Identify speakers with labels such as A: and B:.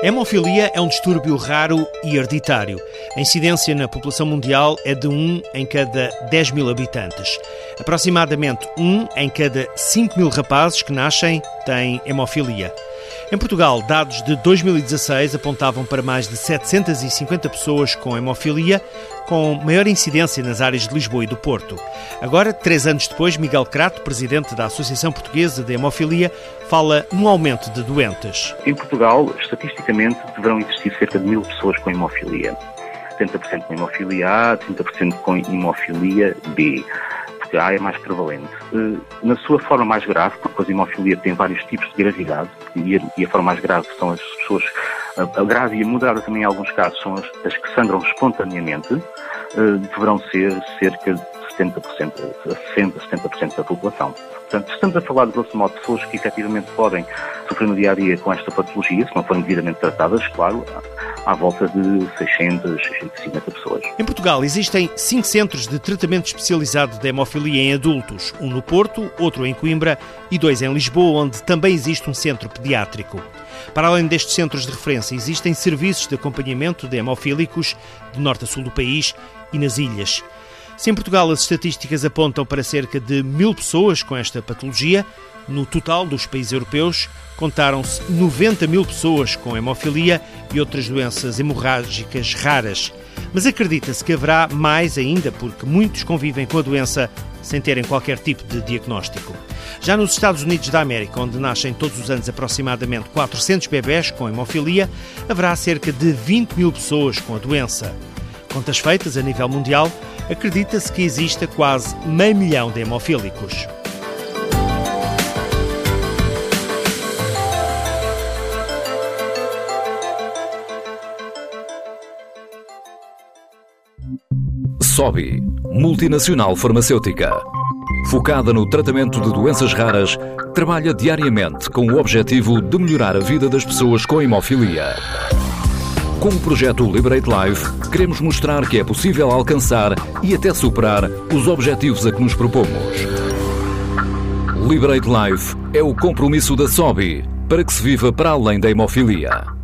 A: Hemofilia é um distúrbio raro e hereditário. A incidência na população mundial é de 1 em cada 10 mil habitantes. Aproximadamente 1 em cada 5 mil rapazes que nascem têm hemofilia. Em Portugal, dados de 2016 apontavam para mais de 750 pessoas com hemofilia, com maior incidência nas áreas de Lisboa e do Porto. Agora, três anos depois, Miguel Crato, presidente da Associação Portuguesa de Hemofilia, fala num aumento de doentes.
B: Em Portugal, estatisticamente, deverão existir cerca de mil pessoas com hemofilia. 70% com hemofilia A, 30% com hemofilia B que A é mais prevalente. Eh, na sua forma mais grave, porque a hemofilia tem vários tipos de gravidade, e a, forma mais grave são as pessoas, a, grave e a moderada também em alguns casos, são as, as que sangram espontaneamente, eh, deverão ser cerca de 70%, 60%, 70% da população. Portanto, estamos a falar, de grosso modo, de pessoas que efetivamente podem sofrer no dia a dia com esta patologia, se não forem devidamente tratadas, claro, à volta de 600, 650 pessoas.
A: Em Portugal existem cinco centros de tratamento especializado de hemofilia em adultos, um no Porto, outro em Coimbra e dois em Lisboa, onde também existe um centro pediátrico. Para além destes centros de referência, existem serviços de acompanhamento de hemofílicos de norte a sul do país e nas ilhas. Se em Portugal as estatísticas apontam para cerca de mil pessoas com esta patologia, no total dos países europeus contaram-se 90 mil pessoas com hemofilia e outras doenças hemorrágicas raras. Mas acredita-se que haverá mais ainda, porque muitos convivem com a doença sem terem qualquer tipo de diagnóstico. Já nos Estados Unidos da América, onde nascem todos os anos aproximadamente 400 bebés com hemofilia, haverá cerca de 20 mil pessoas com a doença. Contas feitas a nível mundial, acredita-se que exista quase meio milhão de hemofílicos.
C: Sobi, multinacional farmacêutica. Focada no tratamento de doenças raras, trabalha diariamente com o objetivo de melhorar a vida das pessoas com hemofilia. Com o projeto Liberate Life, queremos mostrar que é possível alcançar e até superar os objetivos a que nos propomos. Liberate Life é o compromisso da SOBI para que se viva para além da hemofilia.